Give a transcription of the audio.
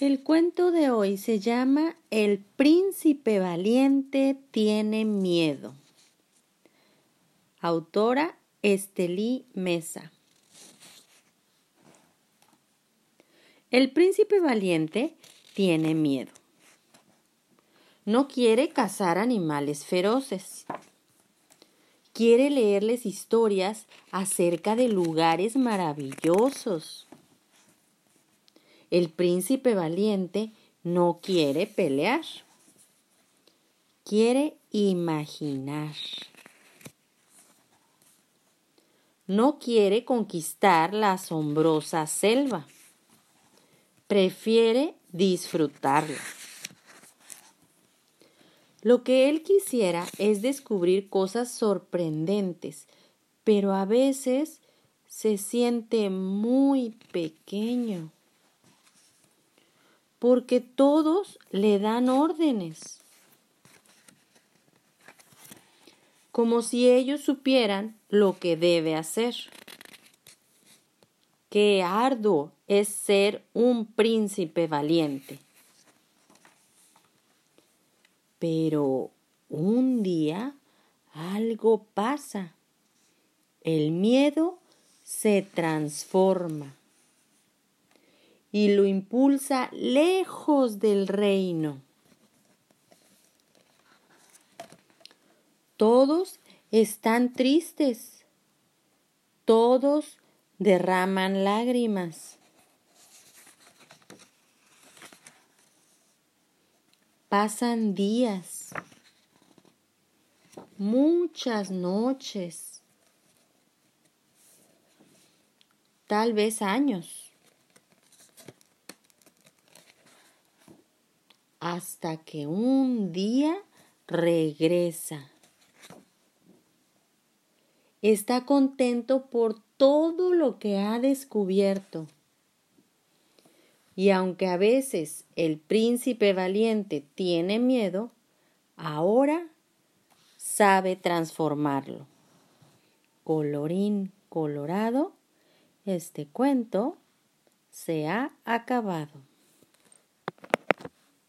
El cuento de hoy se llama El príncipe valiente tiene miedo. Autora Estelí Mesa. El príncipe valiente tiene miedo. No quiere cazar animales feroces. Quiere leerles historias acerca de lugares maravillosos el príncipe valiente no quiere pelear, quiere imaginar. No quiere conquistar la asombrosa selva, prefiere disfrutarla. Lo que él quisiera es descubrir cosas sorprendentes, pero a veces se siente muy pequeño porque todos le dan órdenes, como si ellos supieran lo que debe hacer. Qué arduo es ser un príncipe valiente. Pero un día algo pasa. El miedo se transforma y lo impulsa lejos del reino. Todos están tristes, todos derraman lágrimas. Pasan días, muchas noches, tal vez años. Hasta que un día regresa. Está contento por todo lo que ha descubierto. Y aunque a veces el príncipe valiente tiene miedo, ahora sabe transformarlo. Colorín colorado, este cuento se ha acabado.